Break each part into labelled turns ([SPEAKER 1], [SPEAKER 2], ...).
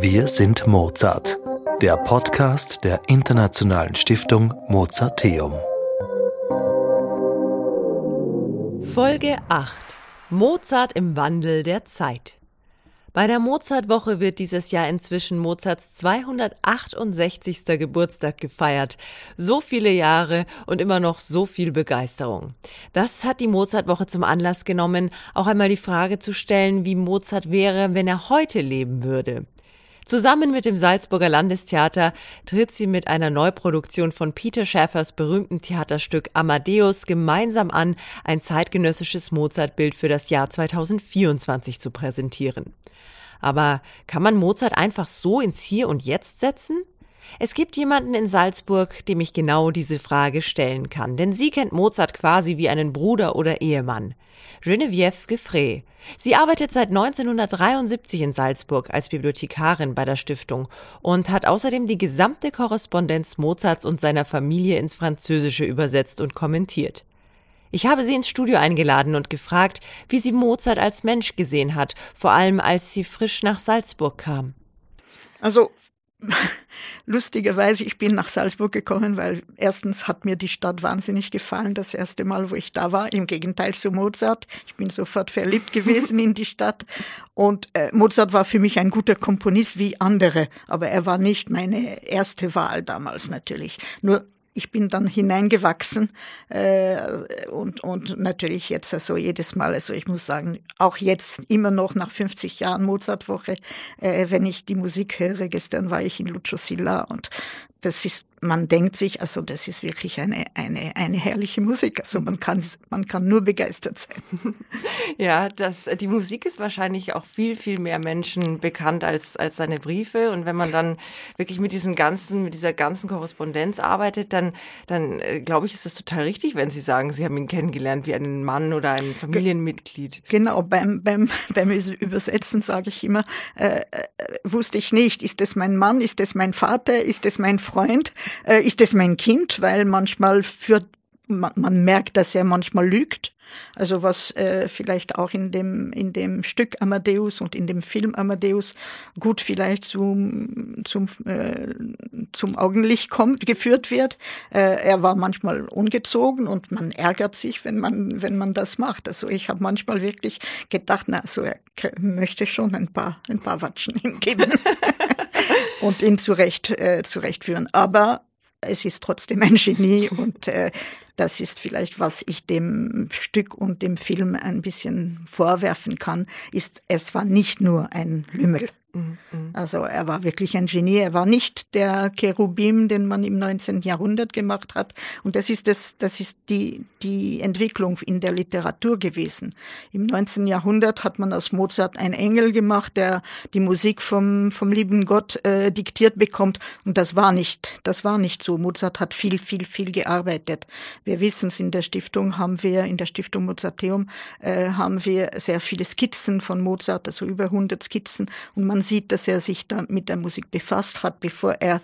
[SPEAKER 1] Wir sind Mozart, der Podcast der Internationalen Stiftung Mozarteum.
[SPEAKER 2] Folge 8 Mozart im Wandel der Zeit. Bei der Mozartwoche wird dieses Jahr inzwischen Mozarts 268. Geburtstag gefeiert. So viele Jahre und immer noch so viel Begeisterung. Das hat die Mozartwoche zum Anlass genommen, auch einmal die Frage zu stellen, wie Mozart wäre, wenn er heute leben würde. Zusammen mit dem Salzburger Landestheater tritt sie mit einer Neuproduktion von Peter Schäffers berühmten Theaterstück Amadeus gemeinsam an, ein zeitgenössisches Mozartbild für das Jahr 2024 zu präsentieren. Aber kann man Mozart einfach so ins Hier und Jetzt setzen? Es gibt jemanden in Salzburg, dem ich genau diese Frage stellen kann, denn sie kennt Mozart quasi wie einen Bruder oder Ehemann. Geneviève Gefray. Sie arbeitet seit 1973 in Salzburg als Bibliothekarin bei der Stiftung und hat außerdem die gesamte Korrespondenz Mozarts und seiner Familie ins Französische übersetzt und kommentiert. Ich habe sie ins Studio eingeladen und gefragt, wie sie Mozart als Mensch gesehen hat, vor allem als sie frisch nach Salzburg kam.
[SPEAKER 3] Also lustigerweise, ich bin nach Salzburg gekommen, weil erstens hat mir die Stadt wahnsinnig gefallen, das erste Mal, wo ich da war, im Gegenteil zu Mozart. Ich bin sofort verliebt gewesen in die Stadt. Und äh, Mozart war für mich ein guter Komponist wie andere, aber er war nicht meine erste Wahl damals natürlich. Nur ich bin dann hineingewachsen äh, und, und natürlich jetzt also jedes Mal, also ich muss sagen, auch jetzt immer noch nach 50 Jahren Mozartwoche, äh, wenn ich die Musik höre, gestern war ich in Lucio Silla und das ist man denkt sich, also das ist wirklich eine, eine, eine herrliche Musik. Also man kann, man kann nur begeistert sein.
[SPEAKER 2] Ja, das, die Musik ist wahrscheinlich auch viel, viel mehr Menschen bekannt als, als seine Briefe. Und wenn man dann wirklich mit diesem ganzen, mit dieser ganzen Korrespondenz arbeitet, dann, dann äh, glaube ich, ist es total richtig, wenn Sie sagen, Sie haben ihn kennengelernt wie einen Mann oder ein Familienmitglied.
[SPEAKER 3] Genau, beim, beim, beim Übersetzen sage ich immer, äh, äh, wusste ich nicht, ist das mein Mann, ist das mein Vater, ist das mein Freund? Äh, ist es mein Kind, weil manchmal führt man, man merkt, dass er manchmal lügt. Also was äh, vielleicht auch in dem in dem Stück Amadeus und in dem Film Amadeus gut vielleicht zum zum äh, zum Augenlicht kommt geführt wird. Äh, er war manchmal ungezogen und man ärgert sich, wenn man wenn man das macht. Also ich habe manchmal wirklich gedacht, na so er möchte schon ein paar ein paar Watschen ihm geben und ihn zurecht äh, zurechtführen. Aber es ist trotzdem ein Genie und äh, das ist vielleicht, was ich dem Stück und dem Film ein bisschen vorwerfen kann, ist, es war nicht nur ein Lümmel. Mhm. Also er war wirklich ein Genie. Er war nicht der Cherubim, den man im 19. Jahrhundert gemacht hat. Und das ist das, das ist die, die Entwicklung in der Literatur gewesen. Im 19. Jahrhundert hat man aus Mozart einen Engel gemacht, der die Musik vom, vom lieben Gott äh, diktiert bekommt. Und das war nicht, das war nicht so. Mozart hat viel, viel, viel gearbeitet. Wir wissen es, in der Stiftung haben wir, in der Stiftung Mozarteum, äh, haben wir sehr viele Skizzen von Mozart, also über 100 Skizzen. Und man sieht, dass er sich da mit der Musik befasst hat, bevor er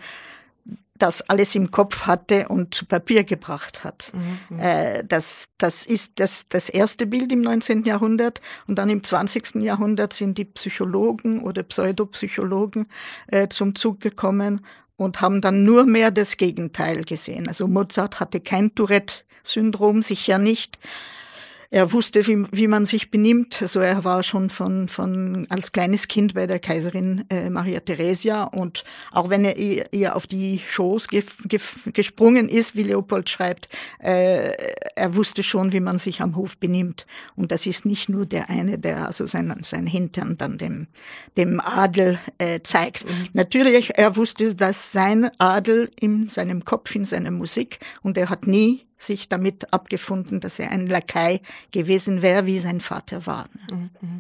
[SPEAKER 3] das alles im Kopf hatte und zu Papier gebracht hat. Mhm. Äh, das, das ist das, das erste Bild im 19. Jahrhundert und dann im 20. Jahrhundert sind die Psychologen oder Pseudopsychologen äh, zum Zug gekommen und haben dann nur mehr das Gegenteil gesehen. Also Mozart hatte kein Tourette-Syndrom, sicher nicht. Er wusste, wie, wie man sich benimmt. Also er war schon von, von als kleines Kind bei der Kaiserin äh, Maria Theresia und auch wenn er ihr, auf die Schoß ge, ge, gesprungen ist, wie Leopold schreibt, äh, er wusste schon, wie man sich am Hof benimmt. Und das ist nicht nur der eine, der also sein, sein Hintern dann dem, dem Adel äh, zeigt. Mhm. Natürlich, er wusste, dass sein Adel in seinem Kopf, in seiner Musik und er hat nie sich damit abgefunden, dass er ein Lakai gewesen wäre, wie sein Vater war. Mhm.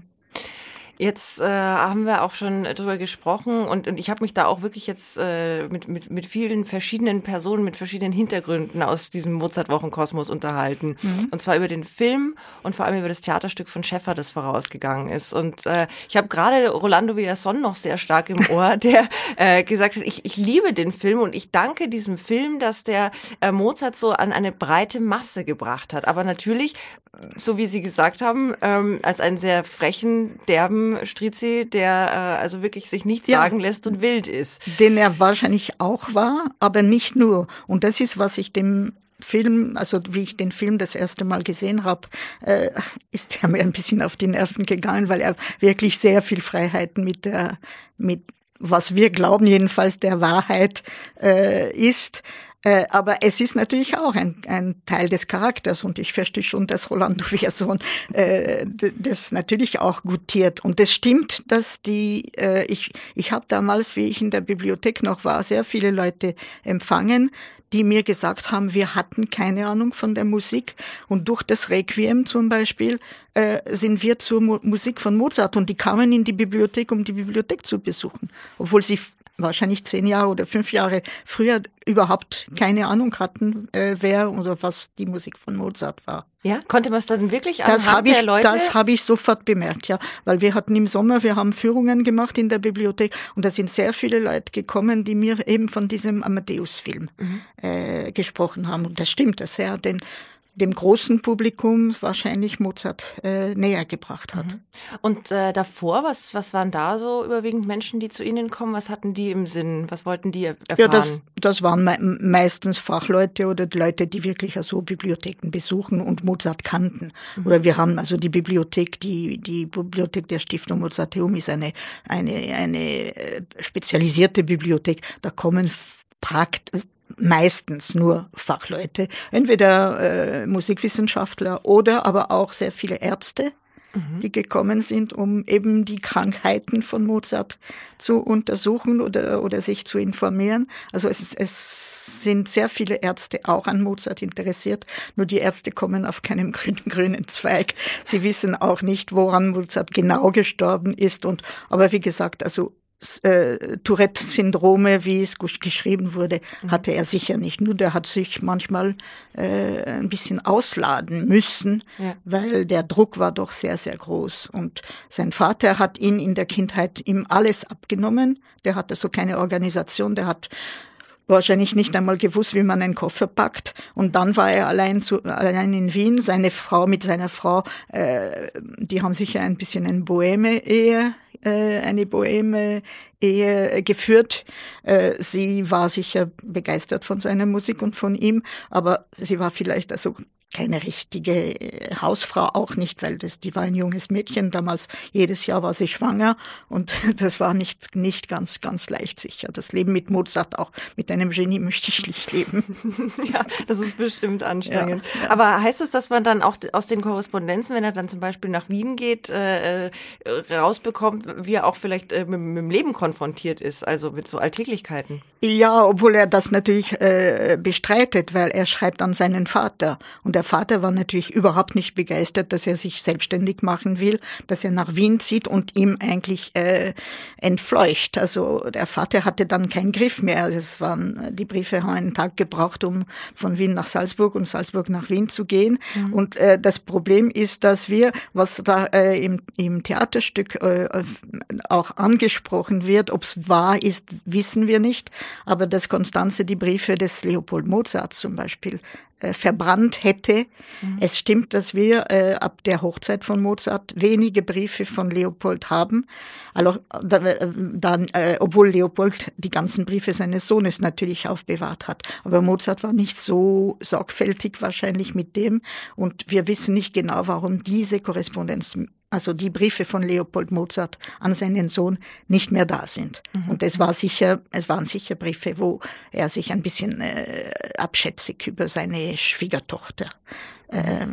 [SPEAKER 2] Jetzt äh, haben wir auch schon drüber gesprochen und, und ich habe mich da auch wirklich jetzt äh, mit, mit, mit vielen verschiedenen Personen, mit verschiedenen Hintergründen aus diesem Mozart-Wochenkosmos unterhalten. Mhm. Und zwar über den Film und vor allem über das Theaterstück von Schäffer, das vorausgegangen ist. Und äh, ich habe gerade Rolando Villason noch sehr stark im Ohr, der äh, gesagt hat, ich, ich liebe den Film und ich danke diesem Film, dass der äh, Mozart so an eine breite Masse gebracht hat. Aber natürlich, so wie Sie gesagt haben, ähm, als einen sehr frechen, derben dem Strizi, der äh, also wirklich sich nichts ja, sagen lässt und wild ist.
[SPEAKER 3] Den er wahrscheinlich auch war, aber nicht nur. Und das ist, was ich dem Film, also wie ich den Film das erste Mal gesehen habe, äh, ist er mir ein bisschen auf die Nerven gegangen, weil er wirklich sehr viel Freiheiten mit der, mit was wir glauben jedenfalls der Wahrheit äh, ist. Äh, aber es ist natürlich auch ein, ein Teil des Charakters und ich verstehe schon, dass Rolando Villazon äh, das natürlich auch gutiert. Und es stimmt, dass die, äh, ich, ich habe damals, wie ich in der Bibliothek noch war, sehr viele Leute empfangen, die mir gesagt haben, wir hatten keine Ahnung von der Musik und durch das Requiem zum Beispiel äh, sind wir zur Mo Musik von Mozart und die kamen in die Bibliothek, um die Bibliothek zu besuchen, obwohl sie wahrscheinlich zehn Jahre oder fünf Jahre früher überhaupt keine Ahnung hatten, äh, wer oder was die Musik von Mozart war.
[SPEAKER 2] Ja, konnte man es dann wirklich
[SPEAKER 3] das anhand ich, der Leute? Das habe ich sofort bemerkt, ja, weil wir hatten im Sommer, wir haben Führungen gemacht in der Bibliothek und da sind sehr viele Leute gekommen, die mir eben von diesem Amadeus-Film mhm. äh, gesprochen haben. Und das stimmt, das ja, denn dem großen Publikum wahrscheinlich Mozart äh, näher gebracht hat. Mhm.
[SPEAKER 2] Und äh, davor, was, was waren da so überwiegend Menschen, die zu Ihnen kommen? Was hatten die im Sinn? Was wollten die erfahren?
[SPEAKER 3] Ja, das, das waren me meistens Fachleute oder Leute, die wirklich also Bibliotheken besuchen und Mozart kannten. Mhm. Oder wir haben also die Bibliothek, die, die Bibliothek der Stiftung Mozarteum ist eine, eine, eine äh, spezialisierte Bibliothek. Da kommen Prakt meistens nur Fachleute, entweder äh, Musikwissenschaftler oder aber auch sehr viele Ärzte, mhm. die gekommen sind, um eben die Krankheiten von Mozart zu untersuchen oder, oder sich zu informieren. Also es, es sind sehr viele Ärzte auch an Mozart interessiert, nur die Ärzte kommen auf keinem grünen, grünen Zweig. Sie wissen auch nicht, woran Mozart genau gestorben ist. Und aber wie gesagt, also äh, Tourette-Syndrome, wie es geschrieben wurde, mhm. hatte er sicher nicht. Nur der hat sich manchmal äh, ein bisschen ausladen müssen, ja. weil der Druck war doch sehr, sehr groß. Und sein Vater hat ihn in der Kindheit ihm alles abgenommen. Der hatte so keine Organisation, der hat wahrscheinlich nicht einmal gewusst, wie man einen Koffer packt. Und dann war er allein, zu, allein in Wien. Seine Frau mit seiner Frau, äh, die haben sicher ein bisschen eine Boheme-Ehe, äh, eine Boheme-Ehe geführt. Äh, sie war sicher begeistert von seiner Musik und von ihm, aber sie war vielleicht also keine richtige äh, Hausfrau auch nicht, weil das, die war ein junges Mädchen damals. Jedes Jahr war sie schwanger und das war nicht, nicht ganz, ganz leicht sicher. Das Leben mit Mozart, auch mit einem Genie möchte ich nicht leben.
[SPEAKER 2] ja, das ist bestimmt anstrengend. Ja, ja. Aber heißt es, dass man dann auch aus den Korrespondenzen, wenn er dann zum Beispiel nach Wien geht, äh, äh rausbekommt, wie er auch vielleicht äh, mit, mit, dem Leben konfrontiert ist, also mit so Alltäglichkeiten?
[SPEAKER 3] Ja, obwohl er das natürlich äh, bestreitet, weil er schreibt an seinen Vater und der Vater war natürlich überhaupt nicht begeistert, dass er sich selbstständig machen will, dass er nach Wien zieht und ihm eigentlich äh, entfleucht. Also der Vater hatte dann keinen Griff mehr. Also es waren die Briefe haben einen Tag gebraucht, um von Wien nach Salzburg und Salzburg nach Wien zu gehen. Mhm. Und äh, das Problem ist, dass wir, was da äh, im, im Theaterstück äh, auch angesprochen wird, ob es wahr ist, wissen wir nicht. Aber dass Konstanze die Briefe des Leopold Mozart zum Beispiel äh, verbrannt hätte. Mhm. Es stimmt, dass wir äh, ab der Hochzeit von Mozart wenige Briefe von Leopold haben. Also, dann, äh, obwohl Leopold die ganzen Briefe seines Sohnes natürlich aufbewahrt hat. Aber Mozart war nicht so sorgfältig wahrscheinlich mit dem. Und wir wissen nicht genau, warum diese Korrespondenz also die Briefe von Leopold Mozart an seinen Sohn nicht mehr da sind. Mhm. Und es war sicher, es waren sicher Briefe, wo er sich ein bisschen äh, abschätzig über seine Schwiegertochter äh,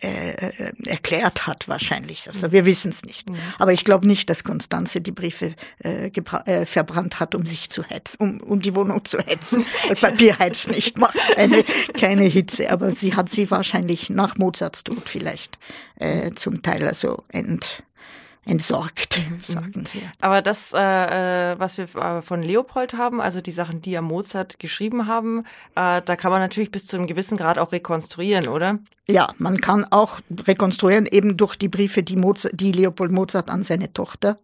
[SPEAKER 3] äh, erklärt hat wahrscheinlich. Also wir wissen es nicht. Mhm. Aber ich glaube nicht, dass Konstanze die Briefe äh, äh, verbrannt hat, um sich zu hetzen, um, um die Wohnung zu hetzen. Weil Papier heizt nicht, macht eine, keine Hitze. Aber sie hat sie wahrscheinlich nach Mozarts Tod vielleicht äh, zum Teil also ent, entsorgt, mhm. sagen wir.
[SPEAKER 2] Aber das, äh, äh, was wir äh, von Leopold haben, also die Sachen, die er Mozart geschrieben haben, äh, da kann man natürlich bis zu einem gewissen Grad auch rekonstruieren, oder?
[SPEAKER 3] Ja, man kann auch rekonstruieren, eben durch die Briefe, die, Mozart, die Leopold Mozart an seine Tochter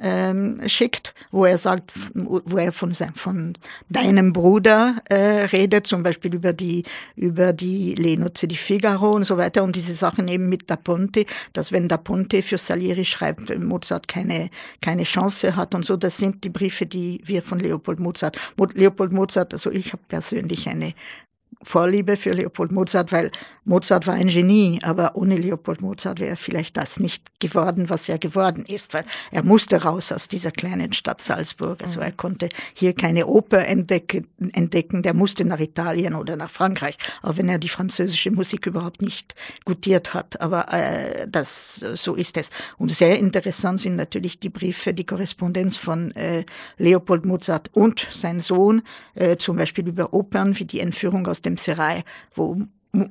[SPEAKER 3] ähm, schickt, wo er sagt, wo er von, sein, von deinem Bruder äh, redet, zum Beispiel über die, über die Lenoze di Figaro und so weiter und diese Sachen eben mit Da Ponte, dass wenn Da Ponte für Salieri schreibt, Mozart keine, keine Chance hat und so. Das sind die Briefe, die wir von Leopold Mozart, Leopold Mozart, also ich habe persönlich eine Vorliebe für Leopold Mozart, weil Mozart war ein Genie, aber ohne Leopold Mozart wäre vielleicht das nicht geworden, was er geworden ist, weil er musste raus aus dieser kleinen Stadt Salzburg. Also er konnte hier keine Oper entdecken, entdecken, der musste nach Italien oder nach Frankreich, auch wenn er die französische Musik überhaupt nicht gutiert hat. Aber äh, das so ist es. Und sehr interessant sind natürlich die Briefe, die Korrespondenz von äh, Leopold Mozart und sein Sohn, äh, zum Beispiel über Opern wie die Entführung aus dem Serai, wo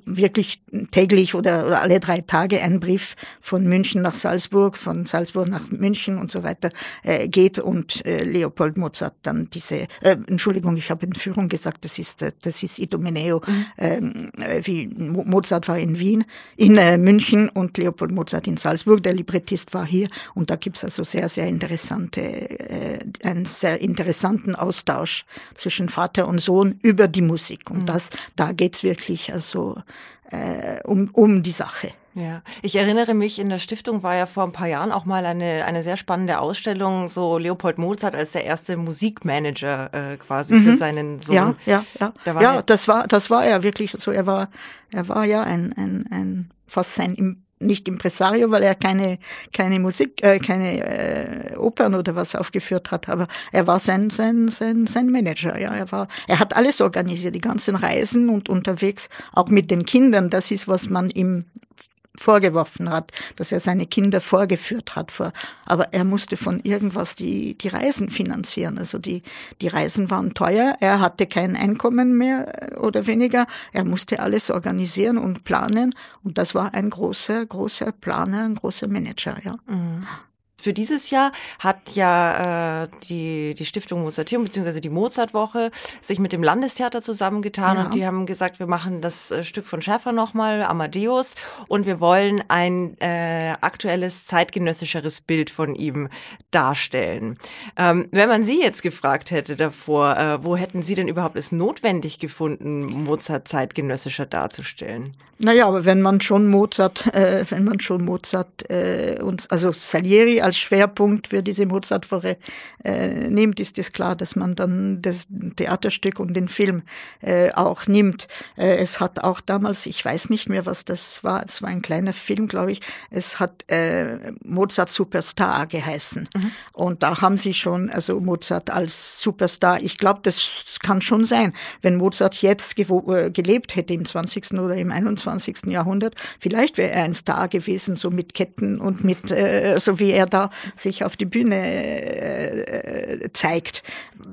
[SPEAKER 3] wirklich täglich oder, oder alle drei Tage ein Brief von München nach Salzburg, von Salzburg nach München und so weiter äh, geht und äh, Leopold Mozart dann diese, äh, Entschuldigung, ich habe in Führung gesagt, das ist äh, das ist Idomeneo, mhm. Ähm, äh, wie Mozart war in Wien, in äh, München und Leopold Mozart in Salzburg. Der Librettist war hier und da gibt's also sehr sehr interessante äh, einen sehr interessanten Austausch zwischen Vater und Sohn über die Musik und mhm. das da geht's wirklich also äh, um, um die Sache.
[SPEAKER 2] Ja, ich erinnere mich, in der Stiftung war ja vor ein paar Jahren auch mal eine, eine sehr spannende Ausstellung, so Leopold Mozart als der erste Musikmanager äh, quasi mhm. für seinen Sohn.
[SPEAKER 3] Ja, ja, ja. Da ja, das war, das war er wirklich so. Er war, er war ja ein, ein, ein fast sein nicht Impresario, weil er keine keine Musik, äh, keine äh, Opern oder was aufgeführt hat, aber er war sein sein sein sein Manager. Ja, er war, er hat alles organisiert, die ganzen Reisen und unterwegs, auch mit den Kindern. Das ist was man ihm vorgeworfen hat, dass er seine Kinder vorgeführt hat. Aber er musste von irgendwas die, die Reisen finanzieren. Also die, die Reisen waren teuer. Er hatte kein Einkommen mehr äh, oder weniger. Er musste alles organisieren und planen. Und das war ein großer, großer Planer, ein großer Manager, ja. Mhm.
[SPEAKER 2] Für dieses Jahr hat ja äh, die, die Stiftung Mozarteum bzw. die Mozartwoche sich mit dem Landestheater zusammengetan ja. und die haben gesagt, wir machen das äh, Stück von Schäfer nochmal, Amadeus, und wir wollen ein äh, aktuelles, zeitgenössischeres Bild von ihm darstellen. Ähm, wenn man Sie jetzt gefragt hätte davor, äh, wo hätten Sie denn überhaupt es notwendig gefunden, Mozart zeitgenössischer darzustellen?
[SPEAKER 3] Naja, aber wenn man schon Mozart, äh, wenn man schon Mozart äh, uns, also Salieri als Schwerpunkt für diese Mozartwoche äh, nimmt, ist es klar, dass man dann das Theaterstück und den Film äh, auch nimmt. Äh, es hat auch damals, ich weiß nicht mehr, was das war, es war ein kleiner Film, glaube ich, es hat äh, Mozart Superstar geheißen. Mhm. Und da haben sie schon, also Mozart als Superstar, ich glaube, das kann schon sein, wenn Mozart jetzt äh, gelebt hätte im 20. oder im 21. Jahrhundert, vielleicht wäre er ein Star gewesen, so mit Ketten und mit, äh, so wie er da sich auf die Bühne äh, zeigt.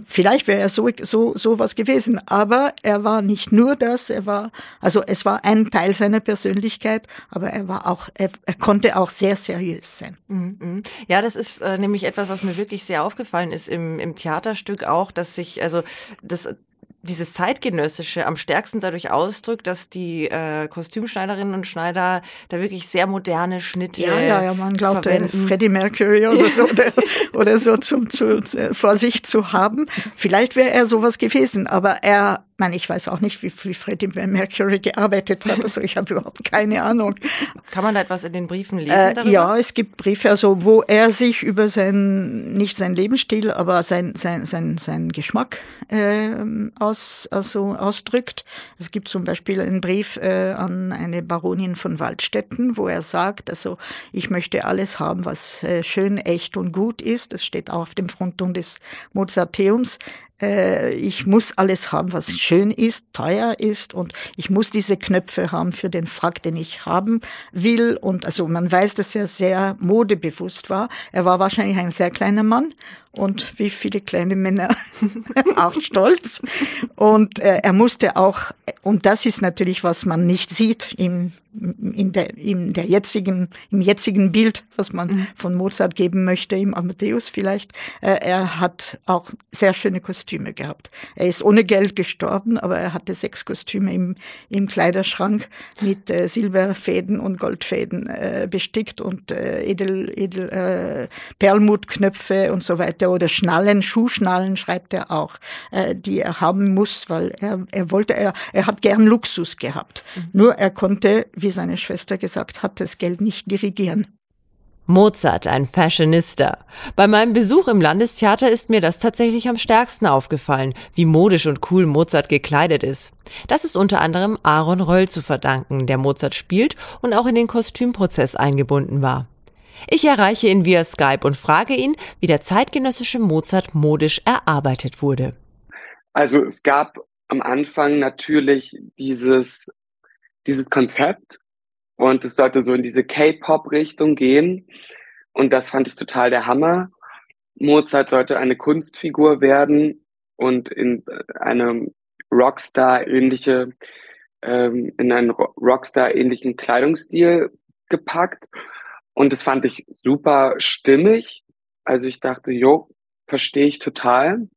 [SPEAKER 3] Vielleicht wäre er so, so, so was gewesen, aber er war nicht nur das, er war, also es war ein Teil seiner Persönlichkeit, aber er war auch, er, er konnte auch sehr seriös sein. Mhm,
[SPEAKER 2] mhm. Ja, das ist äh, nämlich etwas, was mir wirklich sehr aufgefallen ist im, im Theaterstück auch, dass sich, also das dieses zeitgenössische am stärksten dadurch ausdrückt, dass die äh, Kostümschneiderinnen und Schneider da wirklich sehr moderne Schnitte
[SPEAKER 3] Ja, ja, ja, man glaubt, äh, Freddie Mercury oder so oder, oder so zum, zu, vor sich zu haben. Vielleicht wäre er sowas gewesen, aber er meine, ich weiß auch nicht, wie, wie Freddie Mercury gearbeitet hat. Also ich habe überhaupt keine Ahnung.
[SPEAKER 2] Kann man da etwas in den Briefen lesen? Äh,
[SPEAKER 3] ja, es gibt Briefe, also wo er sich über sein, nicht sein Lebensstil, aber sein, sein, sein, sein Geschmack äh, aus, also ausdrückt. Es gibt zum Beispiel einen Brief äh, an eine Baronin von Waldstätten, wo er sagt, also ich möchte alles haben, was äh, schön, echt und gut ist. Das steht auch auf dem Frontton des Mozarteums äh, ich muss alles haben, was schön ist, teuer ist und ich muss diese Knöpfe haben für den Frack, den ich haben will. Und also man weiß, dass er sehr modebewusst war. Er war wahrscheinlich ein sehr kleiner Mann und wie viele kleine Männer auch stolz. Und äh, er musste auch, und das ist natürlich, was man nicht sieht im, in, der, in der jetzigen, im jetzigen Bild, was man mhm. von Mozart geben möchte, im Amadeus vielleicht, äh, er hat auch sehr schöne Kostüme gehabt. Er ist ohne Geld gestorben, aber er hatte sechs Kostüme im, im Kleiderschrank mit äh, Silberfäden und Goldfäden äh, bestickt und äh, edel, edel äh, Perlmuttknöpfe und so weiter oder Schnallen, Schuhschnallen schreibt er auch, äh, die er haben muss, weil er, er wollte, er, er hat gern Luxus gehabt. Mhm. Nur er konnte, wie seine Schwester gesagt hat, das Geld nicht dirigieren.
[SPEAKER 2] Mozart, ein Fashionista. Bei meinem Besuch im Landestheater ist mir das tatsächlich am stärksten aufgefallen, wie modisch und cool Mozart gekleidet ist. Das ist unter anderem Aaron Röll zu verdanken, der Mozart spielt und auch in den Kostümprozess eingebunden war. Ich erreiche ihn via Skype und frage ihn, wie der zeitgenössische Mozart modisch erarbeitet wurde.
[SPEAKER 4] Also es gab am Anfang natürlich dieses, dieses Konzept und es sollte so in diese K-Pop-Richtung gehen. Und das fand ich total der Hammer. Mozart sollte eine Kunstfigur werden und in eine Rockstar-ähnliche, ähm, in einen Rockstar-ähnlichen Kleidungsstil gepackt. Und das fand ich super stimmig. Also ich dachte, jo, verstehe ich total.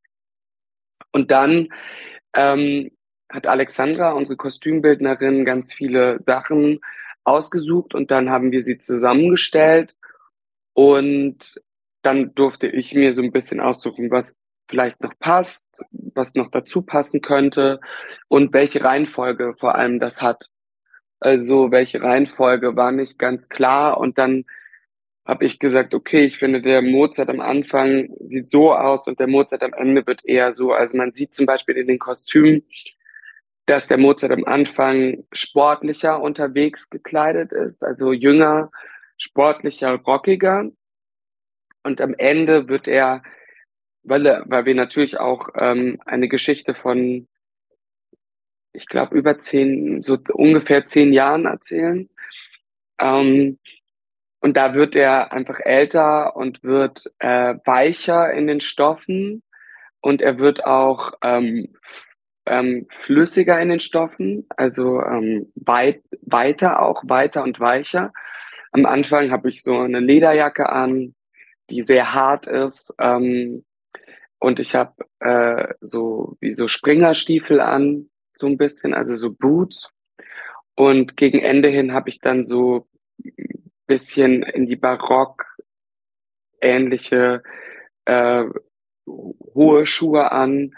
[SPEAKER 4] Und dann ähm, hat Alexandra, unsere Kostümbildnerin, ganz viele Sachen ausgesucht und dann haben wir sie zusammengestellt und dann durfte ich mir so ein bisschen aussuchen, was vielleicht noch passt, was noch dazu passen könnte und welche Reihenfolge vor allem das hat. Also welche Reihenfolge war nicht ganz klar und dann habe ich gesagt, okay, ich finde der Mozart am Anfang sieht so aus und der Mozart am Ende wird eher so. Also man sieht zum Beispiel in den Kostümen, dass der Mozart am Anfang sportlicher unterwegs gekleidet ist, also jünger, sportlicher, rockiger. Und am Ende wird er, weil, weil wir natürlich auch ähm, eine Geschichte von, ich glaube, über zehn, so ungefähr zehn Jahren erzählen. Ähm, und da wird er einfach älter und wird äh, weicher in den Stoffen und er wird auch ähm, ähm, flüssiger in den Stoffen, also ähm, weit, weiter auch, weiter und weicher. Am Anfang habe ich so eine Lederjacke an, die sehr hart ist. Ähm, und ich habe äh, so wie so Springerstiefel an, so ein bisschen, also so Boots. Und gegen Ende hin habe ich dann so bisschen in die Barock ähnliche äh, hohe Schuhe an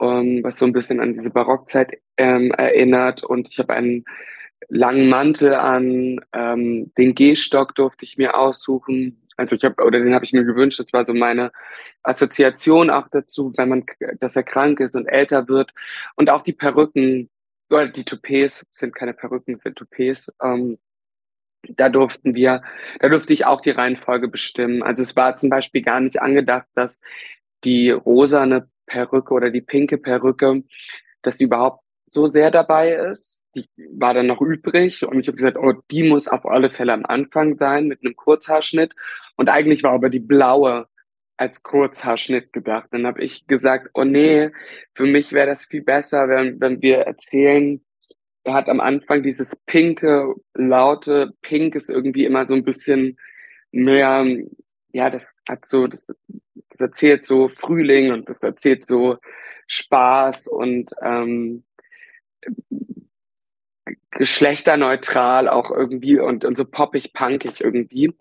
[SPEAKER 4] ähm, was so ein bisschen an diese Barockzeit ähm, erinnert. Und ich habe einen langen Mantel an, ähm, den Gehstock durfte ich mir aussuchen. Also ich habe, oder den habe ich mir gewünscht, das war so meine Assoziation auch dazu, wenn man, dass er krank ist und älter wird. Und auch die Perücken, oder die Toupets, sind keine Perücken, sind Toupets, ähm, da durften wir, da durfte ich auch die Reihenfolge bestimmen. Also es war zum Beispiel gar nicht angedacht, dass die rosane Perücke oder die pinke Perücke, dass sie überhaupt so sehr dabei ist. Die war dann noch übrig und ich habe gesagt, oh, die muss auf alle Fälle am Anfang sein mit einem Kurzhaarschnitt. Und eigentlich war aber die blaue als Kurzhaarschnitt gedacht. Dann habe ich gesagt, oh nee, für mich wäre das viel besser, wenn, wenn wir erzählen, er hat am Anfang dieses pinke, laute Pink ist irgendwie immer so ein bisschen mehr, ja, das hat so, das das erzählt so Frühling und das erzählt so Spaß und ähm, geschlechterneutral auch irgendwie und, und so poppig, punkig irgendwie.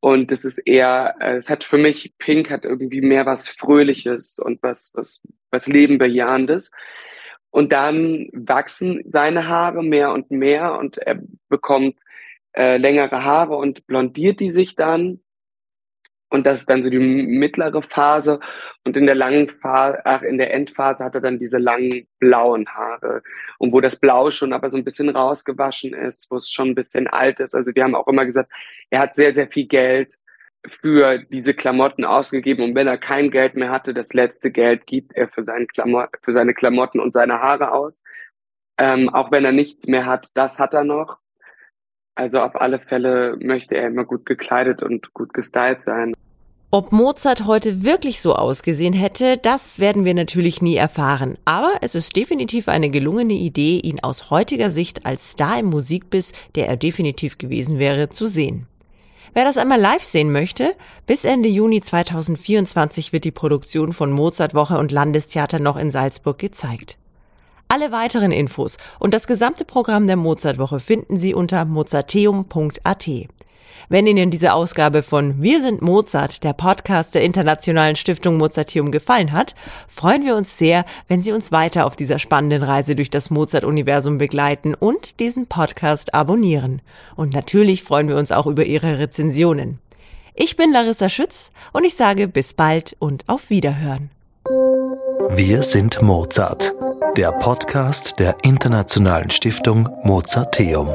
[SPEAKER 4] Und das ist eher, äh, es hat für mich, Pink hat irgendwie mehr was Fröhliches und was, was, was Lebenbejahendes. Und dann wachsen seine Haare mehr und mehr und er bekommt äh, längere Haare und blondiert die sich dann und das ist dann so die mittlere Phase. Und in der langen Phase, ach, in der Endphase hat er dann diese langen blauen Haare. Und wo das Blau schon aber so ein bisschen rausgewaschen ist, wo es schon ein bisschen alt ist. Also wir haben auch immer gesagt, er hat sehr, sehr viel Geld für diese Klamotten ausgegeben. Und wenn er kein Geld mehr hatte, das letzte Geld gibt er für, seinen Klamot für seine Klamotten und seine Haare aus. Ähm, auch wenn er nichts mehr hat, das hat er noch. Also auf alle Fälle möchte er immer gut gekleidet und gut gestylt sein.
[SPEAKER 2] Ob Mozart heute wirklich so ausgesehen hätte, das werden wir natürlich nie erfahren. Aber es ist definitiv eine gelungene Idee, ihn aus heutiger Sicht als Star im Musikbiss, der er definitiv gewesen wäre, zu sehen. Wer das einmal live sehen möchte, bis Ende Juni 2024 wird die Produktion von Mozartwoche und Landestheater noch in Salzburg gezeigt. Alle weiteren Infos und das gesamte Programm der Mozartwoche finden Sie unter mozarteum.at. Wenn Ihnen diese Ausgabe von Wir sind Mozart, der Podcast der Internationalen Stiftung Mozarteum gefallen hat, freuen wir uns sehr, wenn Sie uns weiter auf dieser spannenden Reise durch das Mozart-Universum begleiten und diesen Podcast abonnieren. Und natürlich freuen wir uns auch über Ihre Rezensionen. Ich bin Larissa Schütz und ich sage bis bald und auf Wiederhören.
[SPEAKER 1] Wir sind Mozart, der Podcast der Internationalen Stiftung Mozarteum.